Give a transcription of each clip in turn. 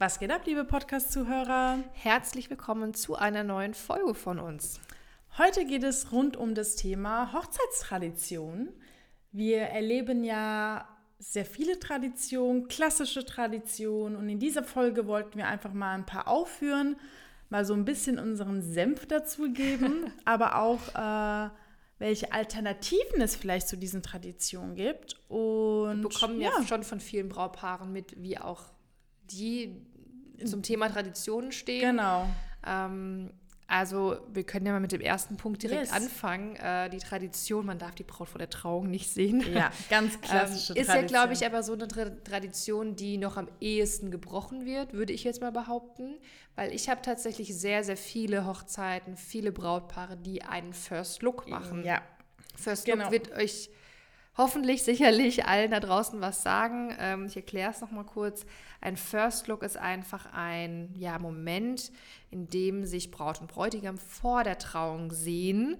Was geht ab, liebe Podcast-Zuhörer? Herzlich willkommen zu einer neuen Folge von uns. Heute geht es rund um das Thema Hochzeitstradition. Wir erleben ja sehr viele Traditionen, klassische Traditionen und in dieser Folge wollten wir einfach mal ein paar aufführen, mal so ein bisschen unseren Senf dazugeben, aber auch äh, welche Alternativen es vielleicht zu diesen Traditionen gibt. Und wir bekommen ja, ja schon von vielen Brautpaaren mit, wie auch die zum Thema Traditionen stehen. Genau. Ähm, also wir können ja mal mit dem ersten Punkt direkt yes. anfangen. Äh, die Tradition, man darf die Braut vor der Trauung nicht sehen. Ja, ganz klassische ähm, Ist ja, glaube ich, aber so eine Tra Tradition, die noch am ehesten gebrochen wird, würde ich jetzt mal behaupten. Weil ich habe tatsächlich sehr, sehr viele Hochzeiten, viele Brautpaare, die einen First Look machen. Ja. First Look genau. wird euch hoffentlich sicherlich allen da draußen was sagen. Ähm, ich erkläre es nochmal kurz. Ein First Look ist einfach ein ja, Moment, in dem sich Braut und Bräutigam vor der Trauung sehen.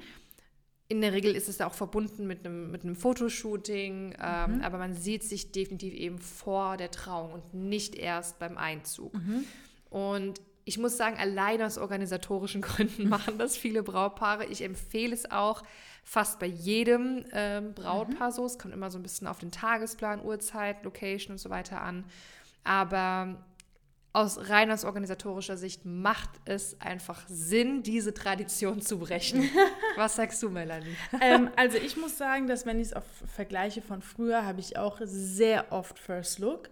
In der Regel ist es auch verbunden mit einem, mit einem Fotoshooting, ähm, mhm. aber man sieht sich definitiv eben vor der Trauung und nicht erst beim Einzug. Mhm. Und ich muss sagen, allein aus organisatorischen Gründen machen das viele Brautpaare. Ich empfehle es auch fast bei jedem ähm, Brautpaar mhm. so. Es kommt immer so ein bisschen auf den Tagesplan, Uhrzeit, Location und so weiter an. Aber aus rein aus organisatorischer Sicht macht es einfach Sinn, diese Tradition zu brechen. Was sagst du, Melanie? ähm, also ich muss sagen, dass wenn ich es auf vergleiche von früher, habe ich auch sehr oft First Look.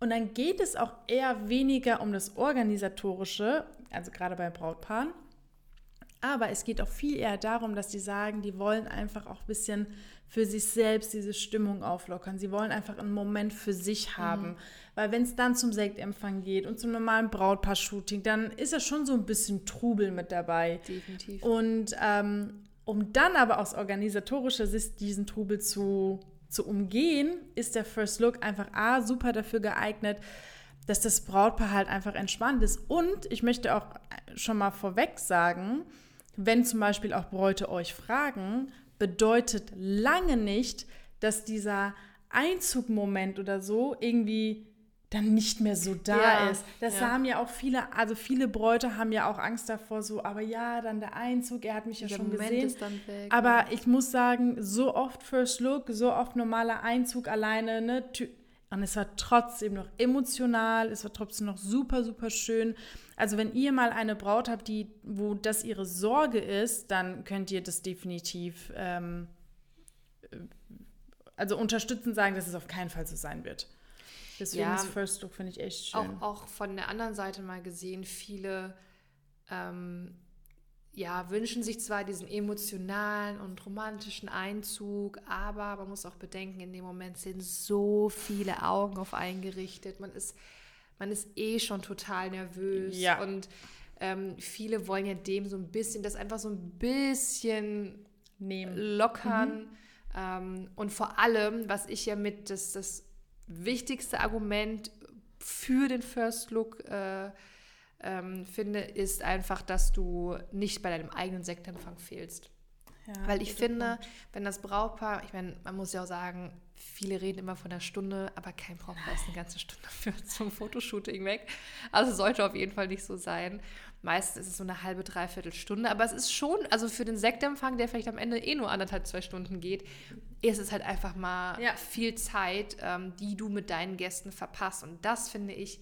Und dann geht es auch eher weniger um das Organisatorische, also gerade bei Brautpaaren. Aber es geht auch viel eher darum, dass die sagen, die wollen einfach auch ein bisschen für sich selbst diese Stimmung auflockern. Sie wollen einfach einen Moment für sich haben. Mhm. Weil wenn es dann zum Sektempfang geht und zum normalen Brautpaar-Shooting, dann ist ja schon so ein bisschen Trubel mit dabei. Definitiv. Und ähm, um dann aber aus organisatorischer Sicht diesen Trubel zu zu umgehen, ist der First Look einfach A, super dafür geeignet, dass das Brautpaar halt einfach entspannt ist. Und ich möchte auch schon mal vorweg sagen, wenn zum Beispiel auch Bräute euch fragen, bedeutet lange nicht, dass dieser Einzugmoment oder so irgendwie dann nicht mehr so da ja, ist. Das ja. haben ja auch viele, also viele Bräute haben ja auch Angst davor, so, aber ja, dann der Einzug, er hat mich ja der schon Moment gesehen. Weg, aber ja. ich muss sagen, so oft First Look, so oft normaler Einzug alleine, ne? Und es war trotzdem noch emotional, es war trotzdem noch super, super schön. Also wenn ihr mal eine Braut habt, die, wo das ihre Sorge ist, dann könnt ihr das definitiv ähm, äh, also unterstützen, sagen, dass es auf keinen Fall so sein wird. Deswegen ja, das First Look finde ich echt schön. Auch, auch, von der anderen Seite mal gesehen, viele ähm, ja, wünschen sich zwar diesen emotionalen und romantischen Einzug, aber man muss auch bedenken, in dem Moment sind so viele Augen auf einen gerichtet. Man ist, man ist eh schon total nervös. Ja. Und ähm, viele wollen ja dem so ein bisschen, das einfach so ein bisschen Nehmen. lockern. Mhm. Ähm, und vor allem, was ich ja mit das, das wichtigste Argument für den First Look äh, ähm, finde, ist einfach, dass du nicht bei deinem eigenen Sektempfang fehlst. Ja, Weil ich finde, Punkt. wenn das Brautpaar, ich meine, man muss ja auch sagen, viele reden immer von einer Stunde, aber kein Brautpaar ist eine ganze Stunde für zum Fotoshooting weg. Also sollte auf jeden Fall nicht so sein. Meistens ist es so eine halbe, dreiviertel Stunde, aber es ist schon, also für den Sektempfang, der vielleicht am Ende eh nur anderthalb, zwei Stunden geht, ist es halt einfach mal ja. viel Zeit, ähm, die du mit deinen Gästen verpasst. Und das finde ich,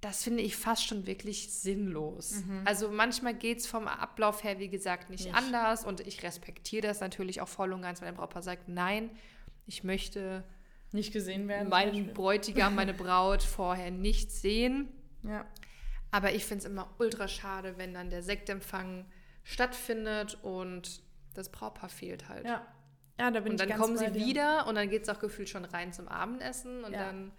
das finde ich fast schon wirklich sinnlos. Mhm. Also manchmal geht es vom Ablauf her, wie gesagt, nicht, nicht, anders und ich respektiere das natürlich auch voll und ganz, wenn ein Brautpaar sagt, nein, ich möchte nicht gesehen werden. Meinen Bräutigam, meine Braut vorher nicht sehen. Ja. Aber ich finde es immer ultra schade, wenn dann der Sektempfang stattfindet und das Brautpaar fehlt halt. Ja. Ja, da bin und ich dann kommen sie wieder und dann geht es auch gefühlt schon rein zum Abendessen und ja. dann.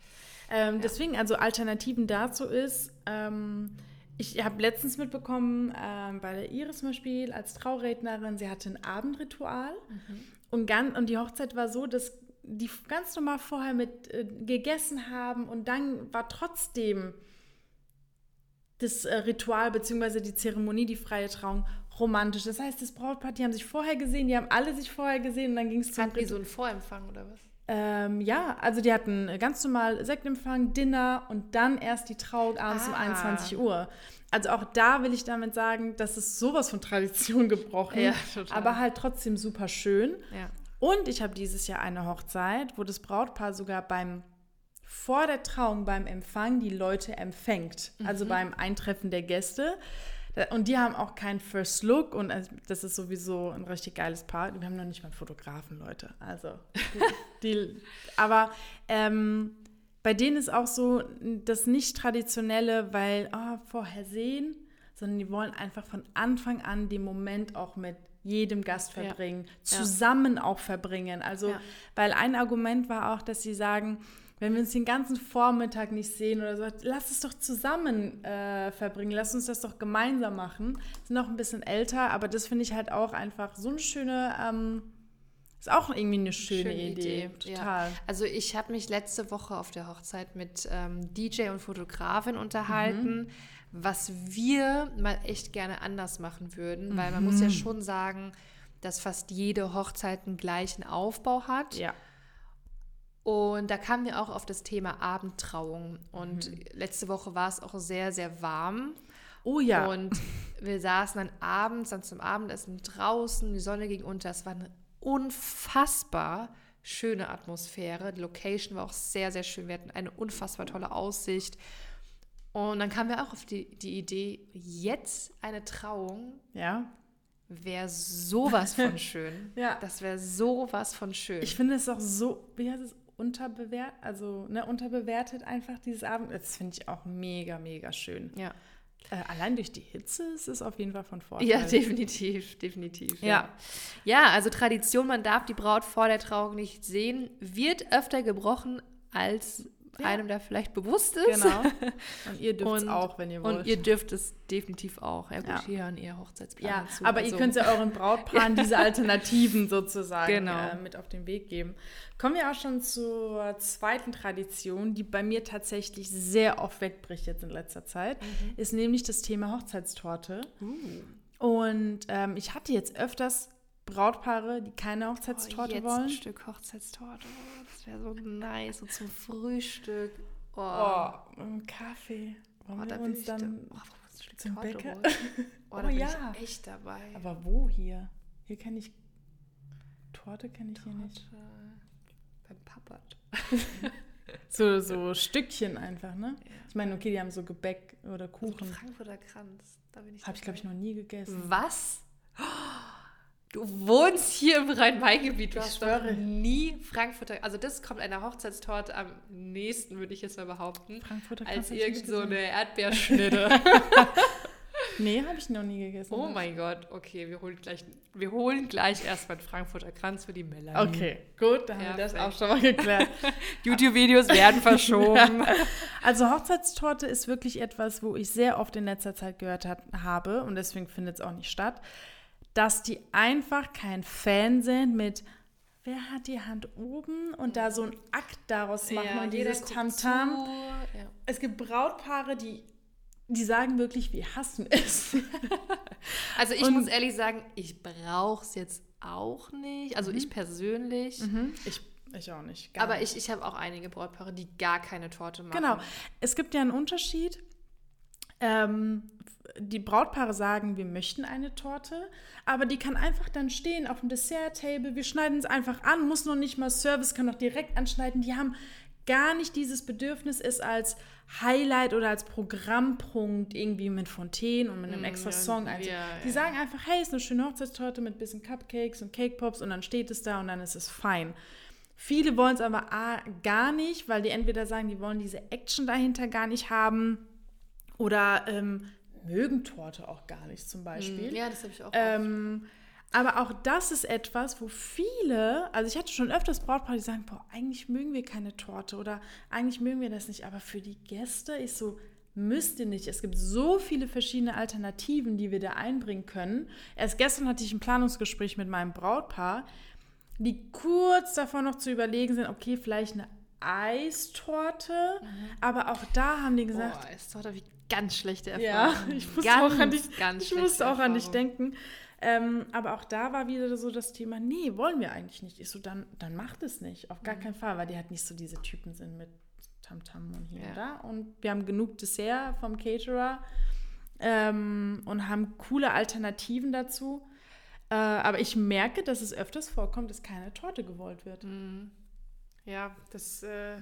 Ähm, ja. Deswegen, also Alternativen dazu ist, ähm, ich habe letztens mitbekommen, ähm, bei der Iris zum Beispiel als Traurednerin, sie hatte ein Abendritual mhm. und, ganz, und die Hochzeit war so, dass die ganz normal vorher mit äh, gegessen haben und dann war trotzdem das äh, Ritual bzw. die Zeremonie, die freie Trauung, romantisch. Das heißt, das Brautpaar, die haben sich vorher gesehen, die haben alle sich vorher gesehen und dann ging es zum Hat wie so ein Vorempfang oder was? Ähm, ja, also die hatten ganz normal Sektempfang, Dinner und dann erst die Trauung abends ah. um 21 Uhr. Also auch da will ich damit sagen, das ist sowas von Tradition gebrochen, ja, aber halt trotzdem super schön. Ja. Und ich habe dieses Jahr eine Hochzeit, wo das Brautpaar sogar beim vor der Trauung beim Empfang die Leute empfängt, also mhm. also beim Eintreffen der Gäste. Und die haben auch keinen First Look und das ist sowieso ein richtig geiles Paar. Wir haben noch nicht mal einen Fotografen, Leute. Also, die, aber ähm, bei denen ist auch so das nicht-traditionelle, weil oh, vorher sehen, sondern die wollen einfach von Anfang an den Moment auch mit jedem Gast verbringen, ja. zusammen ja. auch verbringen. Also, ja. weil ein Argument war auch, dass sie sagen, wenn wir uns den ganzen Vormittag nicht sehen oder so, lass es doch zusammen äh, verbringen, lass uns das doch gemeinsam machen. Sind noch ein bisschen älter, aber das finde ich halt auch einfach so eine schöne, ähm, ist auch irgendwie eine schöne, schöne Idee. Idee. Total. Ja. Also ich habe mich letzte Woche auf der Hochzeit mit ähm, DJ und Fotografin unterhalten. Mhm was wir mal echt gerne anders machen würden, weil man muss ja mhm. schon sagen, dass fast jede Hochzeit einen gleichen Aufbau hat. Ja. Und da kamen wir auch auf das Thema Abendtrauung. Und mhm. letzte Woche war es auch sehr, sehr warm. Oh ja. Und wir saßen dann abends, dann zum Abendessen draußen, die Sonne ging unter. Es war eine unfassbar schöne Atmosphäre. Die Location war auch sehr, sehr schön. Wir hatten eine unfassbar tolle Aussicht. Und dann kamen wir auch auf die, die Idee, jetzt eine Trauung. Ja. Wäre sowas von schön. ja. Das wäre sowas von schön. Ich finde es auch so, wie heißt es, unterbewertet, also ne, unterbewertet einfach dieses Abend. Das finde ich auch mega, mega schön. Ja. Äh, allein durch die Hitze ist es auf jeden Fall von Vorteil. Ja, definitiv, definitiv. Ja. ja, also Tradition, man darf die Braut vor der Trauung nicht sehen, wird öfter gebrochen als ja. einem da vielleicht bewusst ist. Genau. Und ihr dürft es auch, wenn ihr wollt. Und ihr dürft es definitiv auch. Ja gut, ja. hier hören ihr Hochzeitsplaner ja, zu. Aber also. ihr könnt ja euren Brautpaaren diese Alternativen sozusagen genau. äh, mit auf den Weg geben. Kommen wir auch schon zur zweiten Tradition, die bei mir tatsächlich sehr oft wegbricht jetzt in letzter Zeit, mhm. ist nämlich das Thema Hochzeitstorte. Uh. Und ähm, ich hatte jetzt öfters Brautpaare, die keine Hochzeitstorte oh, jetzt wollen. Ein Stück Hochzeitstorte. Oh, das wäre so nice, so zum Frühstück. Oh, oh ein Kaffee. Wollen oh, wir uns dann da, oh, zum Torte Bäcker? Oh, da oh, bin ja. ich echt dabei. Aber wo hier? Hier kann ich Torte kenne ich Torte. hier nicht. Beim Pappert. so, so Stückchen einfach, ne? Ja. Ich meine, okay, die haben so Gebäck oder Kuchen. Also Frankfurter Kranz, da bin ich Habe ich, glaube ich, noch nie gegessen. Was? Oh. Du wohnst hier im Rhein-Main-Gebiet. Du ich hast schwöre. nie Frankfurter. Also, das kommt einer Hochzeitstorte am nächsten, würde ich jetzt mal behaupten. Frankfurter Als irgend so eine Erdbeerschnitte. nee, habe ich noch nie gegessen. Oh mein Gott. Okay, wir holen gleich, wir holen gleich erstmal einen Frankfurter Kranz für die Melanie. Okay, gut, dann haben wir das auch schon mal geklärt. YouTube-Videos werden verschoben. Also, Hochzeitstorte ist wirklich etwas, wo ich sehr oft in letzter Zeit gehört hat, habe und deswegen findet es auch nicht statt dass die einfach kein Fan sind mit wer hat die Hand oben und da so ein Akt daraus machen ja, und dieses Tamtam. -Tam. Ja. Es gibt Brautpaare, die die sagen wirklich, wir hassen es. also ich und, muss ehrlich sagen, ich brauche es jetzt auch nicht. Also mhm. ich persönlich. Mhm. Ich, ich auch nicht. aber nicht. ich, ich habe auch einige Brautpaare, die gar keine Torte machen. Genau. Es gibt ja einen Unterschied. Ähm, die Brautpaare sagen, wir möchten eine Torte, aber die kann einfach dann stehen auf dem Dessert-Table. Wir schneiden es einfach an, muss noch nicht mal Service, kann auch direkt anschneiden. Die haben gar nicht dieses Bedürfnis, es als Highlight oder als Programmpunkt irgendwie mit Fontänen und mit einem mm, extra Song einzubauen. Ja, die sagen einfach, hey, ist eine schöne Hochzeitstorte mit ein bisschen Cupcakes und Cake Pops und dann steht es da und dann ist es fein. Viele wollen es aber A, gar nicht, weil die entweder sagen, die wollen diese Action dahinter gar nicht haben oder ähm, mögen Torte auch gar nicht zum Beispiel. Hm, ja, das habe ich auch. Ähm, aber auch das ist etwas, wo viele, also ich hatte schon öfters Brautpaare, die sagen, boah, eigentlich mögen wir keine Torte oder eigentlich mögen wir das nicht. Aber für die Gäste ist so, müsst ihr nicht. Es gibt so viele verschiedene Alternativen, die wir da einbringen können. Erst gestern hatte ich ein Planungsgespräch mit meinem Brautpaar, die kurz davor noch zu überlegen sind, okay, vielleicht eine Eistorte. Mhm. Aber auch da haben die gesagt. Boah, Eistorte, wie ganz schlechte Erfahrung. Ja, ich musste ganz, auch an dich, ich musste auch an dich denken. Ähm, aber auch da war wieder so das Thema, nee, wollen wir eigentlich nicht. Ich so, dann, dann macht es nicht, auf gar mhm. keinen Fall, weil die halt nicht so diese Typen sind mit Tamtam und hier ja. und da. Und wir haben genug Dessert vom Caterer ähm, und haben coole Alternativen dazu. Äh, aber ich merke, dass es öfters vorkommt, dass keine Torte gewollt wird. Mhm. Ja, das äh,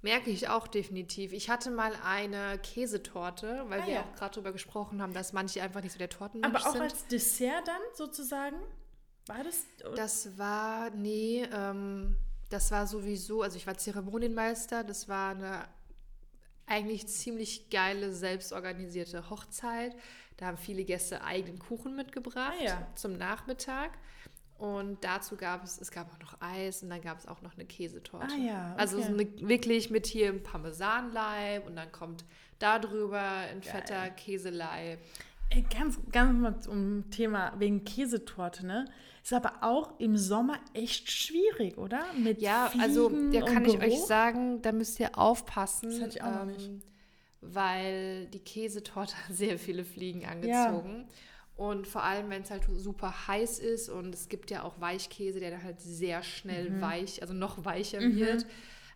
merke ich auch definitiv. Ich hatte mal eine Käsetorte, weil ah, wir ja. auch gerade darüber gesprochen haben, dass manche einfach nicht so der Tortenmensch Aber auch sind. als Dessert dann sozusagen? War das? Das war, nee, ähm, das war sowieso, also ich war Zeremonienmeister, das war eine eigentlich ziemlich geile, selbstorganisierte Hochzeit. Da haben viele Gäste eigenen Kuchen mitgebracht ah, ja. zum Nachmittag. Und dazu gab es, es gab auch noch Eis und dann gab es auch noch eine Käsetorte. Ah, ja, also okay. Also eine, wirklich mit hier ein Parmesanleib und dann kommt da drüber ein Geil. fetter Käseleib. Ey, ganz, ganz mal zum Thema wegen Käsetorte, ne? Ist aber auch im Sommer echt schwierig, oder? Mit ja, Fliegen also da kann ich euch sagen, da müsst ihr aufpassen. Das hatte ich auch ähm, nicht. Weil die Käsetorte sehr viele Fliegen angezogen. Ja. Und vor allem, wenn es halt super heiß ist und es gibt ja auch Weichkäse, der dann halt sehr schnell mhm. weich, also noch weicher mhm. wird.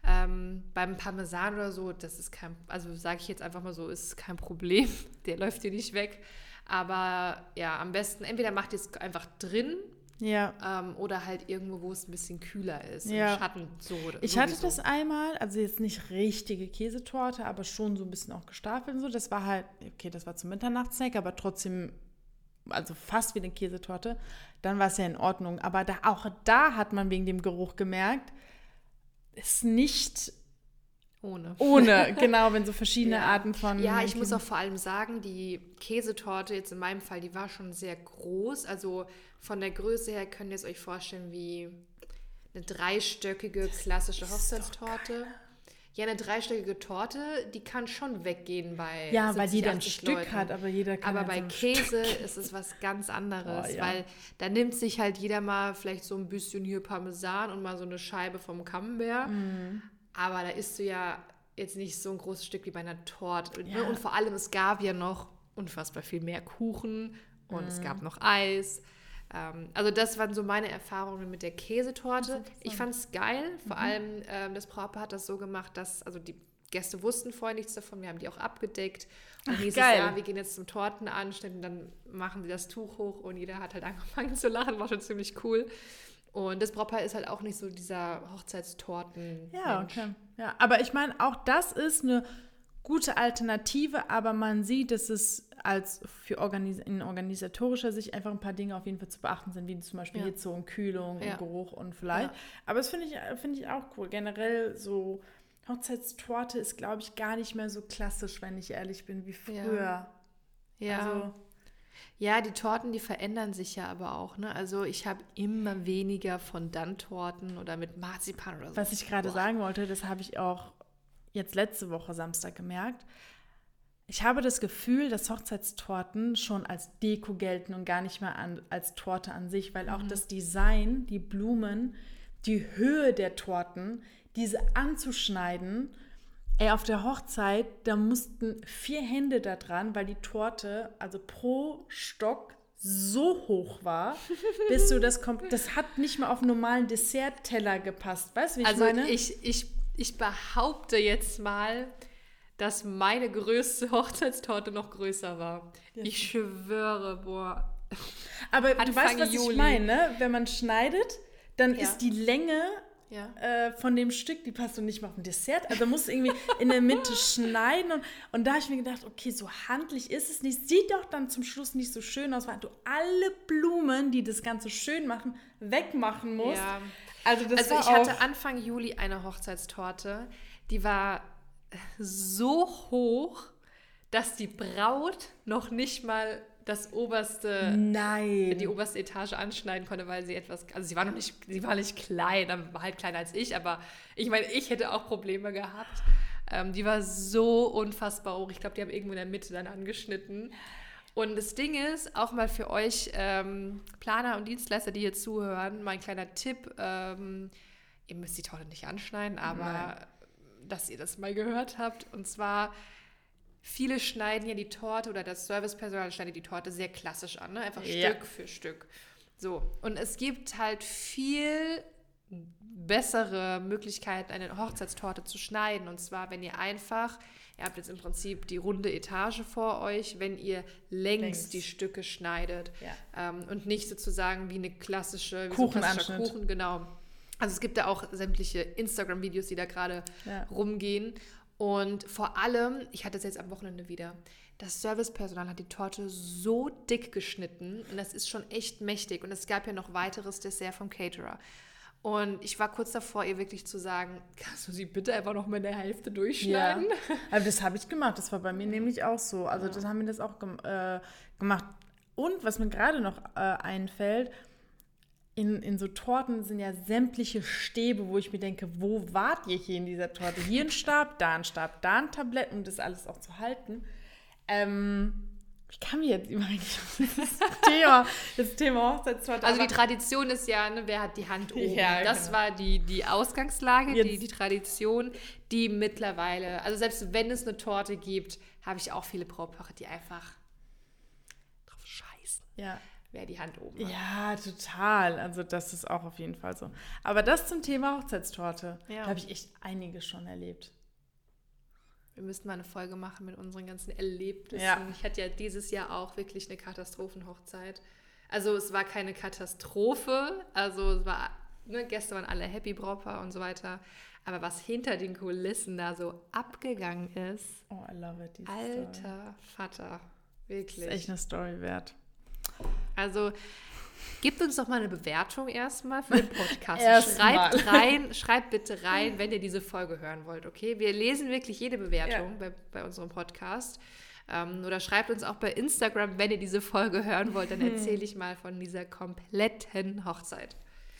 Ähm, beim Parmesan oder so, das ist kein, also sage ich jetzt einfach mal so, ist kein Problem. Der läuft dir nicht weg. Aber ja, am besten, entweder macht ihr es einfach drin. Ja. Ähm, oder halt irgendwo, wo es ein bisschen kühler ist. Ja. Im Schatten so. Ich sowieso. hatte das einmal, also jetzt nicht richtige Käsetorte, aber schon so ein bisschen auch gestaffelt und so. Das war halt, okay, das war zum Mitternachtssnack, aber trotzdem also fast wie eine Käsetorte, dann war es ja in Ordnung. Aber da, auch da hat man wegen dem Geruch gemerkt, ist nicht ohne. Ohne, genau, wenn so verschiedene ja. Arten von. Ja, ich muss auch vor allem sagen, die Käsetorte, jetzt in meinem Fall, die war schon sehr groß. Also von der Größe her könnt ihr es euch vorstellen wie eine dreistöckige klassische Hochzeitstorte. Ja, eine dreistöckige Torte, die kann schon weggehen bei Ja, weil die dann ein Stück Leuten. hat, aber jeder kann Aber bei so Käse Stück. ist es was ganz anderes, oh, ja. weil da nimmt sich halt jeder mal vielleicht so ein bisschen hier Parmesan und mal so eine Scheibe vom Camembert. Mhm. Aber da isst du ja jetzt nicht so ein großes Stück wie bei einer Torte. Ne? Ja. Und vor allem, es gab ja noch unfassbar viel mehr Kuchen und mhm. es gab noch Eis. Ähm, also das waren so meine Erfahrungen mit der Käsetorte. Ich fand es geil. Vor mhm. allem ähm, das Brautpaar hat das so gemacht, dass also die Gäste wussten vorher nichts davon. Wir haben die auch abgedeckt. Und Ach, hieß geil. es, ja, wir gehen jetzt zum Tortenanschnitt und dann machen sie das Tuch hoch und jeder hat halt angefangen zu lachen. War schon ziemlich cool. Und das Brautpaar ist halt auch nicht so dieser Hochzeitstorten. Ja, okay. Ja, aber ich meine, auch das ist eine gute Alternative, aber man sieht, dass es als für Organis in organisatorischer Sicht einfach ein paar Dinge auf jeden Fall zu beachten sind, wie zum Beispiel ja. Hitze und Kühlung ja. und Geruch und vielleicht. Ja. Aber das finde ich, find ich auch cool. Generell so Hochzeitstorte ist, glaube ich, gar nicht mehr so klassisch, wenn ich ehrlich bin, wie früher. Ja. Also, ja, die Torten, die verändern sich ja aber auch. Ne? Also ich habe immer weniger von Dann-Torten oder mit Marzipan oder so. Was ich gerade sagen wollte, das habe ich auch jetzt letzte Woche Samstag gemerkt. Ich habe das Gefühl, dass Hochzeitstorten schon als Deko gelten und gar nicht mehr an, als Torte an sich, weil auch mhm. das Design, die Blumen, die Höhe der Torten, diese anzuschneiden, ey, auf der Hochzeit, da mussten vier Hände da dran, weil die Torte, also pro Stock, so hoch war, bis du das kommt. Das hat nicht mal auf einen normalen Dessertteller gepasst. Weißt du, wie ich also meine? Ich, ich, ich behaupte jetzt mal, dass meine größte Hochzeitstorte noch größer war. Ja. Ich schwöre, boah. Aber Anfang du weißt, was Juli. ich meine, ne? Wenn man schneidet, dann ja. ist die Länge ja. äh, von dem Stück, die passt doch nicht mal auf ein Dessert. Also musst du irgendwie in der Mitte schneiden. Und, und da habe ich mir gedacht, okay, so handlich ist es nicht. Sieht doch dann zum Schluss nicht so schön aus, weil du alle Blumen, die das Ganze schön machen, wegmachen musst. Ja. Also, das also ich hatte Anfang Juli eine Hochzeitstorte, die war so hoch, dass die Braut noch nicht mal das oberste, Nein. die oberste Etage anschneiden konnte, weil sie etwas, also sie war noch nicht, sie war nicht klein, war halt kleiner als ich, aber ich meine, ich hätte auch Probleme gehabt. Ähm, die war so unfassbar hoch. Ich glaube, die haben irgendwo in der Mitte dann angeschnitten. Und das Ding ist, auch mal für euch ähm, Planer und Dienstleister, die hier zuhören, mein kleiner Tipp, ähm, ihr müsst die Torte nicht anschneiden, aber Nein dass ihr das mal gehört habt. Und zwar viele schneiden ja die Torte oder das Servicepersonal schneidet die Torte sehr klassisch an, ne? einfach Ja. Stück für Stück. So, und es gibt halt viel bessere Möglichkeiten, eine Hochzeitstorte zu schneiden. Und zwar, wenn ihr einfach, ihr habt jetzt im Prinzip die runde Etage vor euch, wenn ihr längs, Längs. die Stücke schneidet Ja. ähm, und nicht sozusagen wie eine klassische wie so ein klassischer Kuchenanschnitt. Kuchen, genau. Also es gibt da auch sämtliche Instagram-Videos, die da gerade Ja. rumgehen. Und vor allem, ich hatte es jetzt am Wochenende wieder, das Servicepersonal hat die Torte so dick geschnitten und das ist schon echt mächtig. Und es gab ja noch weiteres Dessert vom Caterer. Und ich war kurz davor, ihr wirklich zu sagen, kannst du sie bitte einfach noch mal in der Hälfte durchschneiden? Aber das habe ich gemacht. Das war bei mir nämlich auch so. Also das haben wir das auch gem äh, gemacht. Und was mir gerade noch äh, einfällt, in, in so Torten sind ja sämtliche Stäbe, wo ich mir denke, wo wart ihr hier in dieser Torte? Hier ein Stab, da ein Stab, da ein Tablett, um das alles auch zu halten. Ähm, ich kann mir jetzt eigentlich dieses Thema, das Thema Hochzeitstorte. Also die Tradition ist ja, ne, wer hat die Hand oben? Ja, das genau. war die, die Ausgangslage, die, die Tradition, die mittlerweile, also selbst wenn es eine Torte gibt, habe ich auch viele Brautpaare, die einfach drauf scheißen, ja. wer die Hand oben hat. Ja, total. Also das ist auch auf jeden Fall so. Aber das zum Thema Hochzeitstorte. Ja. Da habe ich echt einige schon erlebt. Wir müssten mal eine Folge machen mit unseren ganzen Erlebnissen. Ja. Ich hatte ja dieses Jahr auch wirklich eine Katastrophenhochzeit. Also es war keine Katastrophe, also es war, ne, Gäste waren alle happy, Brautpaar und so weiter. Aber was hinter den Kulissen da so abgegangen ist, Oh, I love it. Diese Story. alter Vater, Das wirklich. ist echt eine Story wert. Also gebt uns doch mal eine Bewertung erstmal für den Podcast. Schreibt rein, schreibt bitte rein, wenn ihr diese Folge hören wollt, okay? Wir lesen wirklich jede Bewertung bei, bei unserem Podcast. Ähm, oder schreibt uns auch bei Instagram, wenn ihr diese Folge hören wollt, dann erzähle ich mal von dieser kompletten Hochzeit.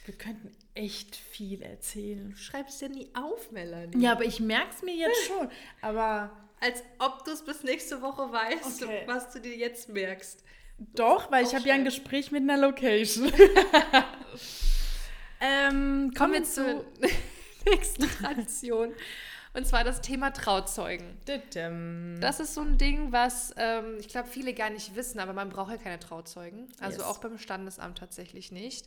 Wir könnten echt viel erzählen. Du schreibst ja nie auf, Melanie. Ja, aber ich merke es mir jetzt schon. Aber Als ob du es bis nächste Woche weißt, Okay. was du dir jetzt merkst. Doch, weil ich habe ja ein. Gespräch mit einer Location. ähm, Kommen wir zur nächsten Tradition. Und zwar das Thema Trauzeugen. Das ist so ein Ding, was ähm, ich glaube, viele gar nicht wissen, aber man braucht ja keine Trauzeugen. Also Yes. auch beim Standesamt tatsächlich nicht.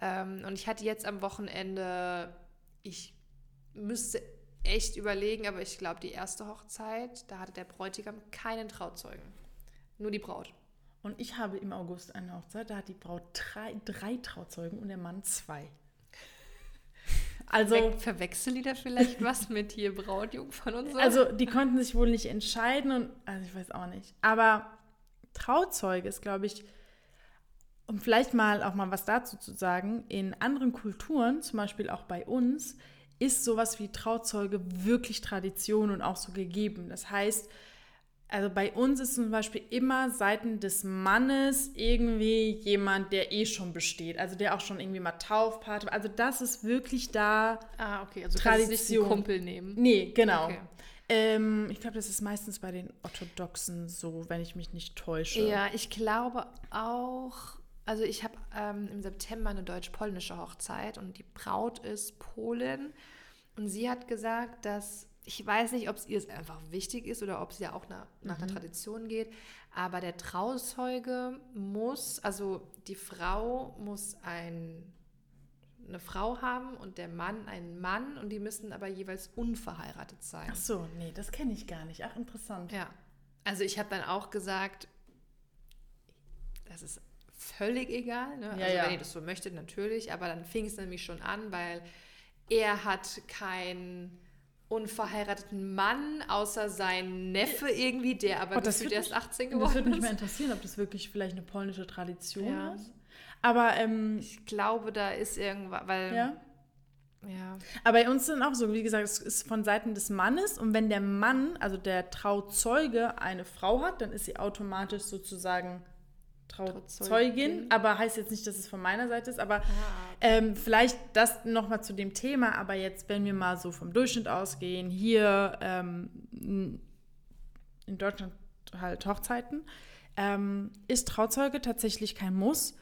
Ähm, und ich hatte jetzt am Wochenende, ich müsste echt überlegen, aber ich glaube, die erste Hochzeit, da hatte der Bräutigam keinen Trauzeugen. Nur die Braut. Und ich habe im August eine Hochzeit, da hat die Braut drei, drei Trauzeugen und der Mann zwei. Also, Ver verwechseln die da vielleicht was mit hier Brautjungfern und so? also die konnten sich wohl nicht entscheiden und also ich weiß auch nicht. Aber Trauzeuge ist, glaube ich, um vielleicht mal auch mal was dazu zu sagen, in anderen Kulturen, zum Beispiel auch bei uns, ist sowas wie Trauzeuge wirklich Tradition und auch so gegeben. Das heißt, also bei uns ist zum Beispiel immer Seiten des Mannes irgendwie jemand, der eh schon besteht. Also der auch schon irgendwie mal Taufpate. Also das ist wirklich da. ah, okay, also du kannst nicht einen Tradition. Kumpel nehmen. Nee, genau. Okay. Ähm, ich glaube, das ist meistens bei den Orthodoxen so, wenn ich mich nicht täusche. Ja, ich glaube auch, also ich habe ähm, im September eine deutsch-polnische Hochzeit und die Braut ist Polin und sie hat gesagt, dass, ich weiß nicht, ob es ihr einfach wichtig ist oder ob sie ja auch nach, nach einer Tradition geht, aber der Trauzeuge muss, also die Frau muss ein, eine Frau haben und der Mann einen Mann und die müssen aber jeweils unverheiratet sein. Ach so, nee, das kenne ich gar nicht. Ach, interessant. Ja, also ich habe dann auch gesagt, das ist völlig egal. Ne? Ja, also ja. wenn ihr das so möchtet, natürlich. Aber dann fing es nämlich schon an, weil er hat keinen unverheirateten Mann, außer sein Neffe irgendwie, der aber Oh, das gefühlt erst mich- 18 Das würde geworden mich mal ist. interessieren, ob das wirklich vielleicht eine polnische Tradition Ja. ist. Aber, ähm, Ich glaube, da ist irgendwas, weil... ja. ja. Aber bei uns sind auch so, wie gesagt, es ist von Seiten des Mannes und wenn der Mann, also der Trauzeuge, eine Frau hat, dann ist sie automatisch sozusagen Trauzeugin. Aber heißt jetzt nicht, dass es von meiner Seite ist, aber Ah, ähm, vielleicht das nochmal zu dem Thema. Aber jetzt, wenn wir mal so vom Durchschnitt ausgehen, hier ähm, in Deutschland halt Hochzeiten, ähm, ist Trauzeuge tatsächlich kein Muss.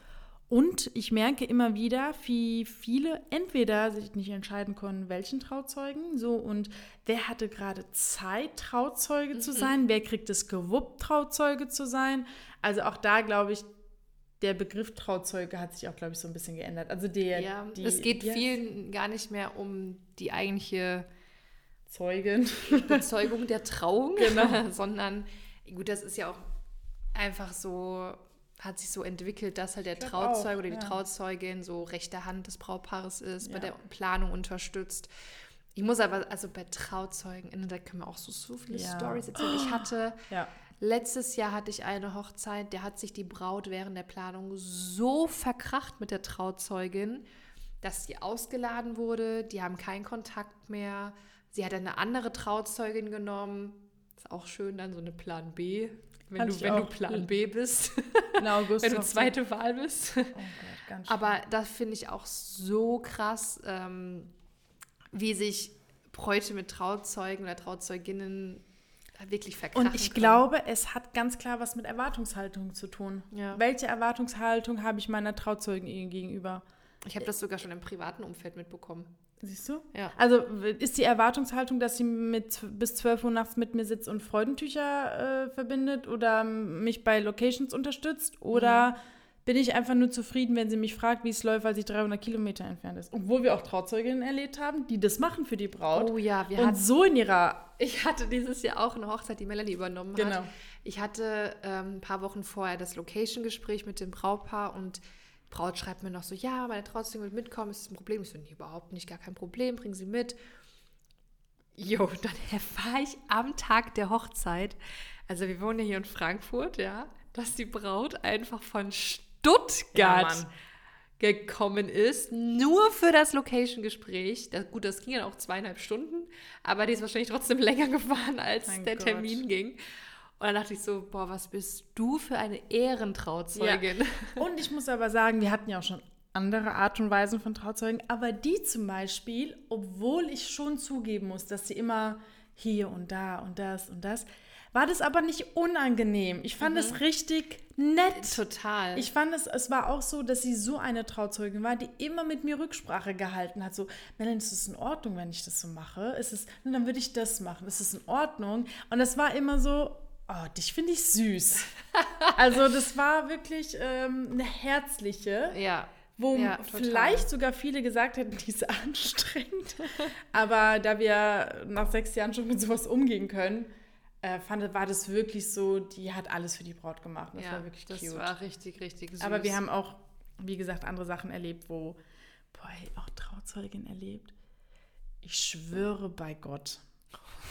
Und ich merke immer wieder, wie viele entweder sich nicht entscheiden können, welchen Trauzeugen, so und wer hatte gerade Zeit, Trauzeuge mhm. zu sein, wer kriegt es gewuppt, Trauzeuge zu sein. Also auch da glaube ich, der Begriff Trauzeuge hat sich auch, glaube ich, so ein bisschen geändert. Also der, ja, die, es geht yes. vielen gar nicht mehr um die eigentliche Zeugin. Bezeugung der Trauung, genau. sondern gut, das ist ja auch einfach so hat sich so entwickelt, dass halt der Trauzeuge oder die ja. Trauzeugin so rechte Hand des Brautpaares ist, ja. bei der Planung unterstützt. Ich muss aber, also bei Trauzeugen, da können wir auch so, so viele ja. Stories erzählen. Ich hatte, letztes Jahr hatte ich eine Hochzeit, der hat sich die Braut während der Planung so verkracht mit der Trauzeugin, dass sie ausgeladen wurde, die haben keinen Kontakt mehr. Sie hat eine andere Trauzeugin genommen. Ist auch schön, dann so eine Plan B wenn, du, wenn du Plan B bist. Wenn du zweite Wahl bist. Oh Gott. Aber das finde ich auch so krass, ähm, wie sich Bräute mit Trauzeugen oder Trauzeuginnen wirklich verkrachen Und ich können. glaube, es hat ganz klar was mit Erwartungshaltung zu tun. Ja. Welche Erwartungshaltung habe ich meiner Trauzeugin gegenüber? Ich habe das sogar schon im privaten Umfeld mitbekommen. Siehst du? Ja. Also ist die Erwartungshaltung, dass sie mit, bis 12 Uhr nachts mit mir sitzt und Freudentücher äh, verbindet oder mich bei Locations unterstützt? Oder mhm. bin ich einfach nur zufrieden, wenn sie mich fragt, wie es läuft, weil sie 300 Kilometer entfernt ist? Obwohl wir auch Trauzeuginnen erlebt haben, die das machen für die Braut. Oh ja, wir Und hatten, so in ihrer... Ich hatte dieses Jahr auch eine Hochzeit, die Melanie übernommen genau. hat. Ich hatte ähm, ein paar Wochen vorher das Location-Gespräch mit dem Brautpaar und Braut schreibt mir noch so, ja, meine Trauzeuge will mitkommen, ist das ein Problem? Ich so, nee, überhaupt nicht, gar kein Problem, bringen Sie mit. Jo, dann erfahre ich am Tag der Hochzeit, also wir wohnen ja hier in Frankfurt, ja, dass die Braut einfach von Stuttgart ja, gekommen ist, nur für das Location-Gespräch. Gut, das ging ja auch zweieinhalb Stunden, aber die ist wahrscheinlich trotzdem länger gefahren, als mein der Gott. Termin ging. Und dann dachte ich so, boah, was bist du für eine Ehrentrauzeugin? Ja. Und ich muss aber sagen, wir hatten ja auch schon andere Art und Weisen von Trauzeugen, aber die zum Beispiel, obwohl ich schon zugeben muss, dass sie immer hier und da und das und das, war das aber nicht unangenehm. Ich fand es mhm. richtig nett. Total. Ich fand es, es war auch so, dass sie so eine Trauzeugin war, die immer mit mir Rücksprache gehalten hat. So, Melanie, ist es in Ordnung, wenn ich das so mache? Ist es, dann würde ich das machen. Ist es in Ordnung? Und es war immer so, Oh, dich finde ich süß. also das war wirklich ähm, eine herzliche. Ja. Wo ja, vielleicht sogar viele gesagt hätten, die ist anstrengend. Aber da wir nach sechs Jahren schon mit sowas umgehen können, äh, fand, war das wirklich so, die hat alles für die Braut gemacht. Das ja, war wirklich das cute. Das war richtig, richtig süß. Aber wir haben auch, wie gesagt, andere Sachen erlebt, wo, boah, auch Trauzeugin erlebt. Ich schwöre bei Gott.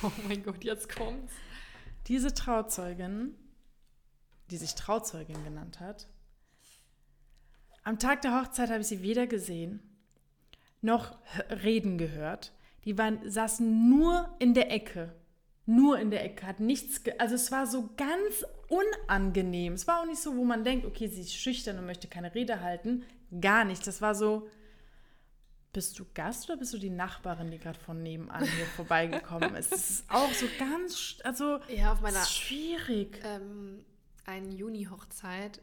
Oh mein Gott, jetzt kommt's. Diese Trauzeugin, die sich Trauzeugin genannt hat, am Tag der Hochzeit habe ich sie weder gesehen noch reden gehört. Die waren, saßen nur in der Ecke. Nur in der Ecke, hat nichts, also es war so ganz unangenehm. Es war auch nicht so, wo man denkt, okay, sie ist schüchtern und möchte keine Rede halten. Gar nicht. Das war so, bist du Gast oder bist du die Nachbarin, die gerade von nebenan hier vorbeigekommen ist? Das ist auch so ganz, also ja, auf meiner schwierig. Ähm, eine Juni-Hochzeit.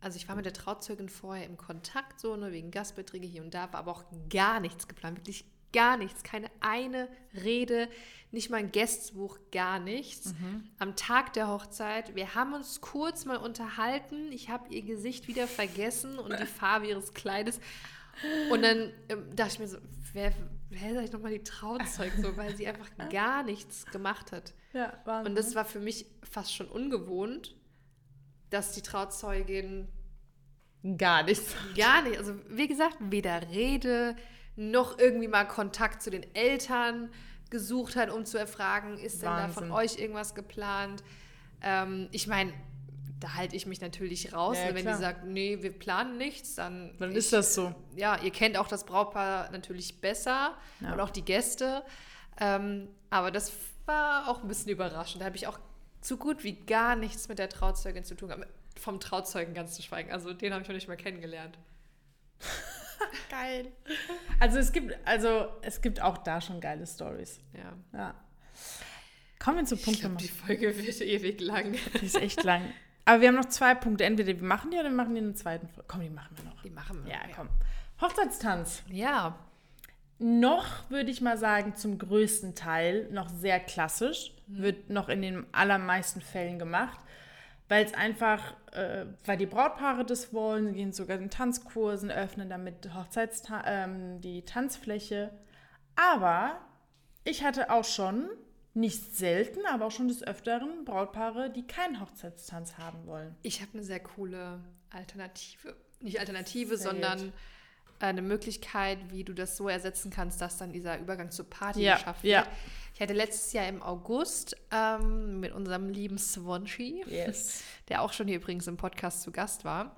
Also ich war mit der Trauzeugin vorher im Kontakt, so ne, wegen Gastbeträge hier und da, war aber auch gar nichts geplant, wirklich gar nichts, keine eine Rede, nicht mal ein Gästbuch, gar nichts. Mhm. Am Tag der Hochzeit, wir haben uns kurz mal unterhalten, ich habe ihr Gesicht wieder vergessen und die Farbe ihres Kleides und dann ähm, dachte ich mir so, wer, wer ist eigentlich nochmal die Trauzeug so, weil sie einfach gar nichts gemacht hat. Ja, Wahnsinn. Und das war für mich fast schon ungewohnt, dass die Trauzeugin gar nichts. Gar nicht. Also wie gesagt, weder Rede noch irgendwie mal Kontakt zu den Eltern gesucht hat, um zu erfragen, ist Wahnsinn. denn da von euch irgendwas geplant? Ähm, ich meine, da halte ich mich natürlich raus. Ja, wenn klar. die sagt, nee, wir planen nichts, dann. Dann ich, ist das so. Ja, ihr kennt auch das Brautpaar natürlich besser ja. und auch die Gäste. Ähm, aber das war auch ein bisschen überraschend. Da habe ich auch so gut wie gar nichts mit der Trauzeugin zu tun. Vom Trauzeugen ganz zu schweigen. Also den habe ich noch nicht mal kennengelernt. Geil. Also es gibt, also es gibt auch da schon geile Stories. Ja. ja. Kommen wir zu Punkt Nummer. Die Folge wird ewig lang. Die ist echt lang. Aber wir haben noch zwei Punkte. Entweder wir machen die oder wir machen die in den zweiten. Folge. Komm, die machen wir noch. Die machen wir. Ja, komm. Hochzeitstanz. Ja. Noch würde ich mal sagen, zum größten Teil noch sehr klassisch. Wird noch in den allermeisten Fällen gemacht. Weil es einfach, äh, weil die Brautpaare das wollen, sie gehen sogar in Tanzkursen, öffnen damit Hochzeitsta ähm, die Tanzfläche. Aber ich hatte auch schon, nicht selten, aber auch schon des Öfteren Brautpaare, die keinen Hochzeitstanz haben wollen. Ich habe eine sehr coole Alternative. Nicht Alternative, Sehr sondern eine Möglichkeit, wie du das so ersetzen kannst, dass dann dieser Übergang zur Party Ja, geschafft ja. wird. Ich hatte letztes Jahr im August ähm, mit unserem lieben Swanschi, Yes. der auch schon hier übrigens im Podcast zu Gast war.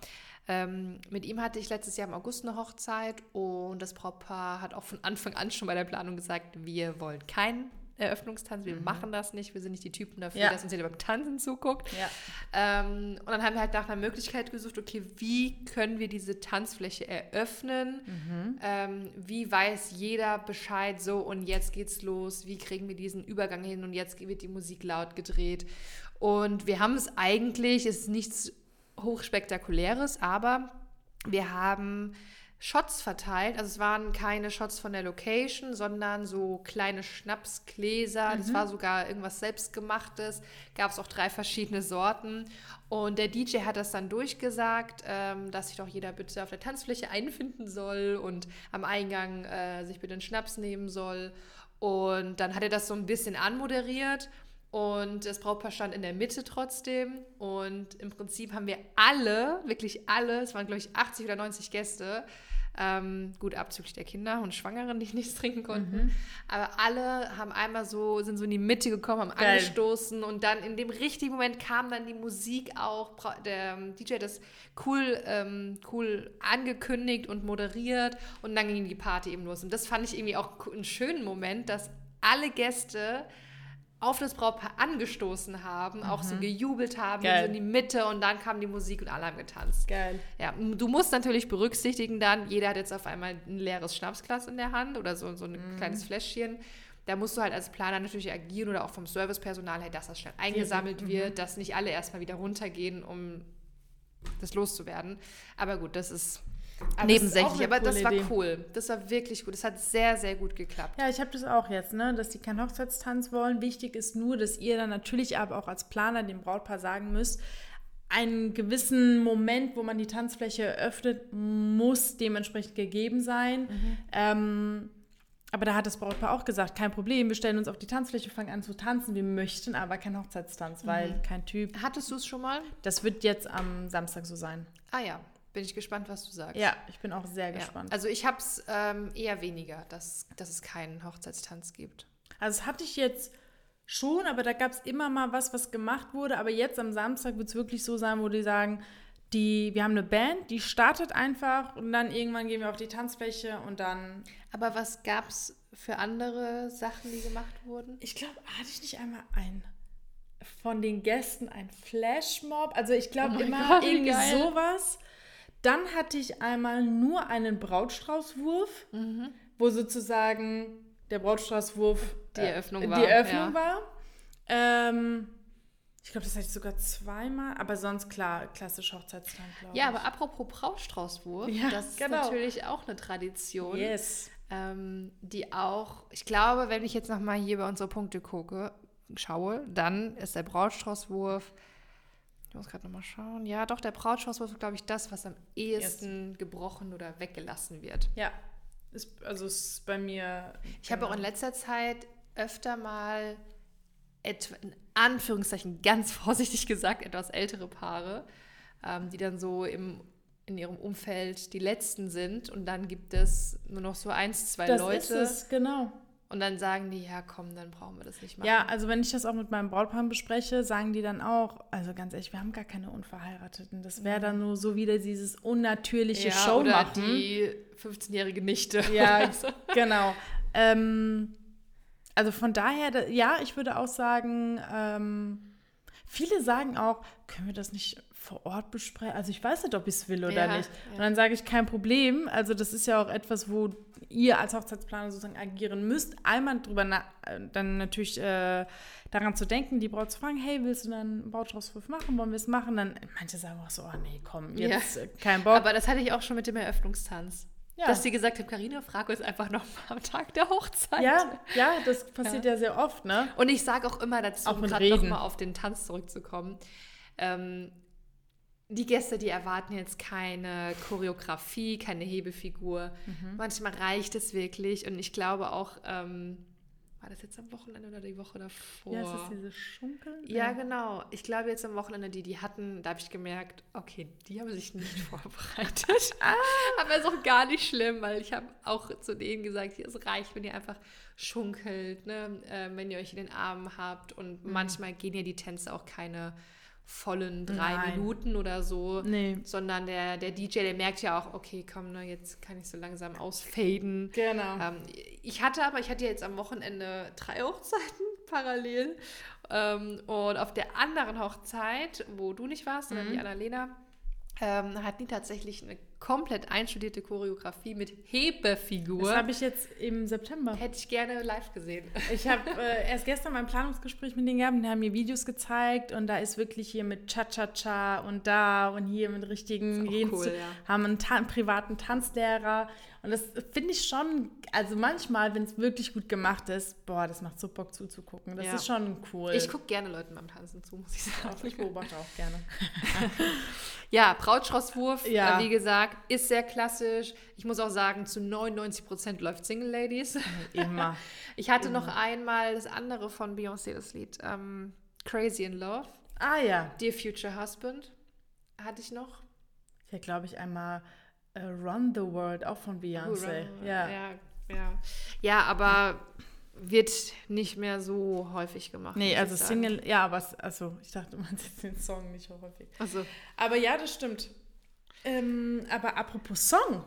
Ähm, mit ihm hatte ich letztes Jahr im August eine Hochzeit und das Brautpaar hat auch von Anfang an schon bei der Planung gesagt, wir wollen keinen Eröffnungstanz, wir machen das nicht, wir sind nicht die Typen dafür, Ja. dass uns jeder beim Tanzen zuguckt. Ja. Ähm, und dann haben wir halt nach einer Möglichkeit gesucht, okay, wie können wir diese Tanzfläche eröffnen? Ähm, wie weiß jeder Bescheid, so und jetzt geht's los, wie kriegen wir diesen Übergang hin und jetzt wird die Musik laut gedreht. Und wir haben es eigentlich, es ist nichts hochspektakuläres, aber wir haben Shots verteilt. Also es waren keine Shots von der Location, sondern so kleine Schnapsgläser. Das war sogar irgendwas selbstgemachtes. Gab es auch drei verschiedene Sorten. Und der DJ hat das dann durchgesagt, ähm, dass sich doch jeder bitte auf der Tanzfläche einfinden soll und am Eingang äh, sich bitte einen Schnaps nehmen soll. Und dann hat er das so ein bisschen anmoderiert. Und das Brautpaar stand in der Mitte trotzdem. Und im Prinzip haben wir alle, wirklich alle, es waren glaube ich 80 oder 90 Gäste, ähm, gut abzüglich der Kinder und Schwangeren, die nichts trinken konnten. Aber alle haben einmal so, sind so in die Mitte gekommen, haben Geil. angestoßen und dann in dem richtigen Moment kam dann die Musik auch. Der ähm, DJ hat das cool, ähm, cool angekündigt und moderiert und dann ging die Party eben los. Und das fand ich irgendwie auch einen schönen Moment, dass alle Gäste auf das Brautpaar angestoßen haben, auch so gejubelt haben, so in die Mitte und dann kam die Musik und alle haben getanzt. Geil. Ja, du musst natürlich berücksichtigen dann, jeder hat jetzt auf einmal ein leeres Schnapsglas in der Hand oder so, so ein Mhm. kleines Fläschchen. Da musst du halt als Planer natürlich agieren oder auch vom Servicepersonal her, dass das schnell eingesammelt Mhm. wird, dass nicht alle erstmal wieder runtergehen, um das loszuwerden. Aber gut, das ist Aber nebensächlich. Aber das war Idee. cool. Das war wirklich gut. Das hat sehr, sehr gut geklappt. Ja, ich habe das auch jetzt, ne, dass die keinen Hochzeitstanz wollen. Wichtig ist nur, dass ihr dann natürlich aber auch als Planer dem Brautpaar sagen müsst, einen gewissen Moment, wo man die Tanzfläche eröffnet, muss dementsprechend gegeben sein. Ähm, aber da hat das Brautpaar auch gesagt, kein Problem, wir stellen uns auf die Tanzfläche, fangen an zu tanzen. Wir möchten aber keinen Hochzeitstanz, weil kein Typ. Hattest du es schon mal? Das wird jetzt am Samstag so sein. Ah ja, bin ich gespannt, was du sagst. Ja, ich bin auch sehr Ja. gespannt. Also ich habe es ähm, eher weniger, dass, dass es keinen Hochzeitstanz gibt. Also das hatte ich jetzt schon, aber da gab es immer mal was, was gemacht wurde. Aber jetzt am Samstag wird es wirklich so sein, wo die sagen, die, wir haben eine Band, die startet einfach und dann irgendwann gehen wir auf die Tanzfläche und dann. Aber was gab es für andere Sachen, die gemacht wurden? Ich glaube, hatte ich nicht einmal ein von den Gästen ein Flashmob. Also ich glaube Oh immer Gott, wie irgendwie geil. sowas. Dann hatte ich einmal nur einen Brautstraußwurf, wo sozusagen der Brautstraußwurf Mhm. Die äh, Eröffnung die war, Eröffnung ja. war. Ähm, ich glaube, das hatte ich sogar zweimal, aber sonst klar, klassisch Hochzeitstanz, glaube Ja, ich. aber apropos Brautstraußwurf, Ja, das ist genau. natürlich auch eine Tradition, Yes. ähm, die auch, ich glaube, wenn ich jetzt nochmal hier bei unsere Punkte gucke, schaue, dann ist der Brautstraußwurf, ich muss gerade nochmal schauen, ja doch, der Brautstraußwurf ist, glaube ich, das, was am ehesten gebrochen oder weggelassen wird. Ja. Ist, also ist bei mir. Ich habe auch in genau. letzter Zeit öfter mal etwa, in Anführungszeichen ganz vorsichtig gesagt, etwas ältere Paare, ähm, die dann so im, in ihrem Umfeld die Letzten sind und dann gibt es nur noch so eins, zwei das Leute ist es, genau. Und dann sagen die, ja komm, dann brauchen wir das nicht machen. Ja, also wenn ich das auch mit meinem Brautpaar bespreche, sagen die dann auch, also ganz ehrlich, wir haben gar keine Unverheirateten. Das wäre dann nur so wieder dieses unnatürliche ja, Show oder machen. die 15-jährige Nichte. Ja, genau. Ähm, also von daher, da- ja, ich würde auch sagen, ähm, viele sagen auch, können wir das nicht vor Ort besprechen. Also ich weiß nicht, ob ich es will oder Ja, nicht. ja. Und dann sage ich, kein Problem. Also das ist ja auch etwas, wo ihr als Hochzeitsplaner sozusagen agieren müsst. Einmal drüber, na äh, dann natürlich äh, daran zu denken, die Braut zu fragen, hey, willst du dann einen Brautstraußwurf machen? Wollen wir es machen? Dann manche sagen auch so, oh nee, komm, jetzt äh, kein Bock. Aber das hatte ich auch schon mit dem Eröffnungstanz. Ja. Dass sie gesagt haben, Karina, frag uns einfach noch mal am Tag der Hochzeit. ja, ja, das passiert ja, sehr oft, ne? Und ich sage auch immer dazu, Auch um gerade nochmal auf den Tanz zurückzukommen, ähm, die Gäste, die erwarten jetzt keine Choreografie, keine Hebefigur. Mhm. Manchmal reicht es wirklich. Und ich glaube auch, ähm, war das jetzt am Wochenende oder die Woche davor? Ja, ist das diese Schunkel? Ja, genau. Ich glaube jetzt am Wochenende, die die hatten, da habe ich gemerkt, okay, die haben sich nicht vorbereitet. Aber ist auch gar nicht schlimm, weil ich habe auch zu denen gesagt, es reicht, wenn ihr einfach schunkelt, ne? äh, wenn ihr euch in den Armen habt. Und manchmal gehen ja die Tänze auch keine vollen drei Nein. Minuten oder so. Nee. Sondern der, der DJ, der merkt ja auch, okay, komm, ne, jetzt kann ich so langsam ausfaden. Genau. Ähm, ich hatte aber, ich hatte jetzt am Wochenende drei Hochzeiten parallel. Ähm, und auf der anderen Hochzeit, wo du nicht warst, sondern die Annalena, ähm, hatten die tatsächlich eine komplett einstudierte Choreografie mit Hebefigur. Das habe ich jetzt im September. Hätte ich gerne live gesehen. Ich habe äh, erst gestern mein Planungsgespräch mit denen gehabt und die haben mir Videos gezeigt und da ist wirklich hier mit Cha-Cha-Cha und da und hier mit richtigen gehen cool, ja. haben einen, Ta einen privaten Tanzlehrer und das finde ich schon, also manchmal, wenn es wirklich gut gemacht ist, boah, das macht so Bock zuzugucken. Das Ja. ist schon cool. Ich gucke gerne Leuten beim Tanzen zu, muss ich sagen. ich beobachte auch gerne. Ja, Brautstraußwurf, Ja. äh, wie gesagt, ist sehr klassisch. Ich muss auch sagen, zu 99 Prozent läuft Single Ladies. Immer. Ich hatte noch einmal das andere von Beyoncé, das Lied ähm, Crazy in Love. Ah ja. Dear Future Husband hatte ich noch. Ich glaube ich einmal äh, Run the World, auch von Beyoncé. Ja. ja, ja. Ja, aber wird nicht mehr so häufig gemacht. Nee, also ich sagen. Single, ja, aber es, also ich dachte, man sieht den Song nicht so häufig. Also, Aber ja, das stimmt. Ähm, aber apropos Song.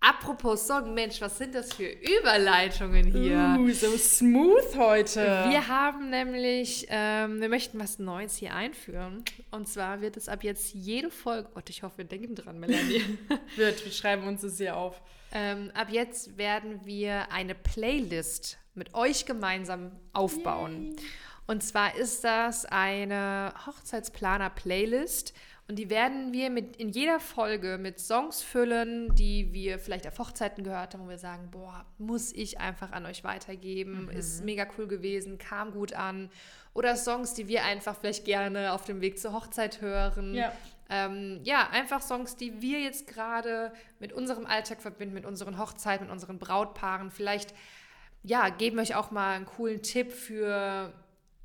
Apropos Song, Mensch, was sind das für Überleitungen hier? Uh, so smooth heute. Wir haben nämlich, ähm, wir möchten was Neues hier einführen. Und zwar wird es ab jetzt jede Folge, Gott, ich hoffe, wir denken dran, Melanie. wird, wir schreiben uns das hier auf. ähm, ab jetzt werden wir eine Playlist mit euch gemeinsam aufbauen. Und zwar ist das eine Hochzeitsplaner-Playlist. Und die werden wir mit, in jeder Folge mit Songs füllen, die wir vielleicht auf Hochzeiten gehört haben, wo wir sagen, boah, muss ich einfach an euch weitergeben, ist mega cool gewesen, kam gut an. Oder Songs, die wir einfach vielleicht gerne auf dem Weg zur Hochzeit hören. Ja. Ähm, ja, einfach Songs, die wir jetzt gerade mit unserem Alltag verbinden, mit unseren Hochzeiten, mit unseren Brautpaaren. Vielleicht, ja, geben wir euch auch mal einen coolen Tipp für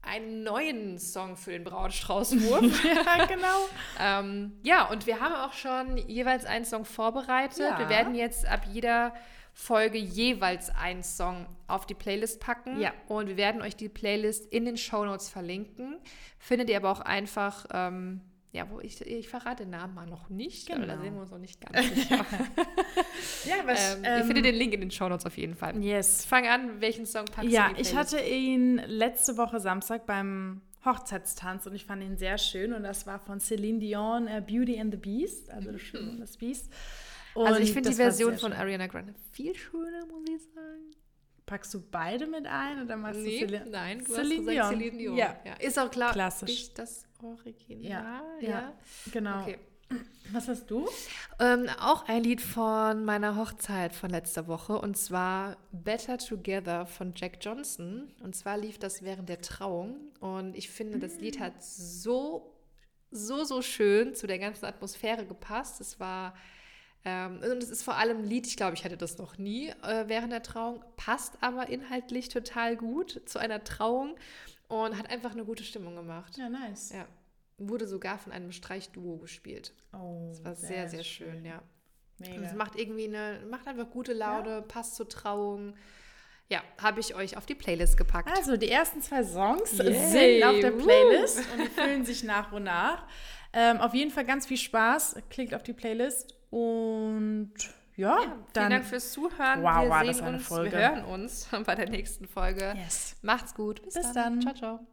einen neuen Song für den Brautstraußwurf. ja, genau. ähm, ja, und wir haben auch schon jeweils einen Song vorbereitet. Ja. Wir werden jetzt ab jeder Folge jeweils einen Song auf die Playlist packen. Ja. Und wir werden euch die Playlist in den Shownotes verlinken. Findet ihr aber auch einfach, ähm, ja, wo ich, ich verrate den Namen mal noch nicht, aber da Genau. sehen wir uns noch nicht ganz sicher. Ja, was, ähm, ihr findet den Link in den Shownotes auf jeden Fall. Yes. Fang an, welchen Song packst Ja, du die ich hatte ihn letzte Woche Samstag beim Hochzeitstanz und ich fand ihn sehr schön und das war von Celine Dion, äh, Beauty and the Beast, also das Schöne und das Beast. Also ich Und finde die Version von. Ariana Grande viel schöner, muss ich sagen. Packst du beide mit ein oder magst Nee, du Celine? nein, du Celine hast gesagt Dion. Celine Dion. Ja. Ist auch klar. Klassisch. Ich das Original, Ja, ja. ja. Genau. Okay. Was hast du? Ähm, auch ein Lied von meiner Hochzeit von letzter Woche und zwar Better Together von Jack Johnson. Und zwar lief das während der Trauung und ich finde, das Lied hat so, so, so schön zu der ganzen Atmosphäre gepasst. Es war, ähm, und es ist vor allem ein Lied, ich glaube, ich hatte das noch nie äh, während der Trauung, passt aber inhaltlich total gut zu einer Trauung und hat einfach eine gute Stimmung gemacht. Ja, nice. Ja. Wurde sogar von einem Streichduo gespielt. Oh, Das war sehr, sehr schön, ja. Und es Mega. macht irgendwie eine, macht einfach gute Laune, passt zur Trauung. Ja, habe ich euch auf die Playlist gepackt. Also, die ersten zwei Songs Yay, sind auf der. Playlist und die füllen sich nach und nach. Ähm, auf jeden Fall ganz viel Spaß. Klickt auf die Playlist und ja, ja, vielen dann. Dank fürs Zuhören. Wow, wir war sehen das eine uns, Folge. Wir hören uns bei der nächsten Folge. Yes. Macht's gut. Bis, Bis dann. dann. Ciao, ciao.